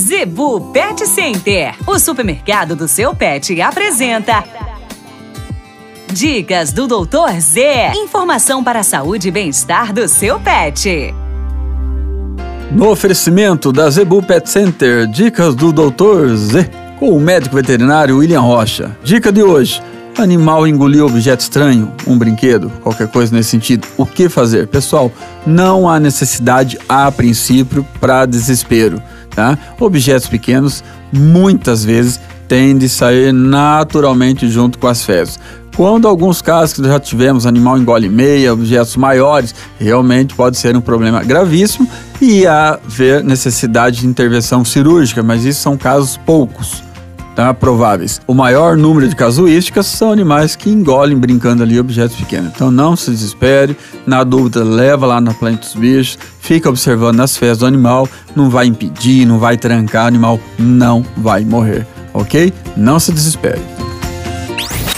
Zebu Pet Center, o supermercado do seu pet, apresenta. Dicas do Doutor Z. Informação para a saúde e bem-estar do seu pet. No oferecimento da Zebu Pet Center, dicas do Doutor Z, com o médico veterinário William Rocha. Dica de hoje: animal engoliu objeto estranho, um brinquedo, qualquer coisa nesse sentido. O que fazer? Pessoal, não há necessidade a princípio para desespero, tá? Objetos pequenos muitas vezes tendem a sair naturalmente junto com as fezes. Quando alguns casos que já tivemos, animal engole meia, objetos maiores, realmente pode ser um problema gravíssimo e haver necessidade de intervenção cirúrgica, mas isso são casos poucos tá, prováveis. O maior número de casuísticas são animais que engolem brincando ali objetos pequenos. Então não se desespere, na dúvida leva lá na planta dos bichos, fica observando as fezes do animal, não vai impedir, não vai trancar, o animal não vai morrer, ok? Não se desespere.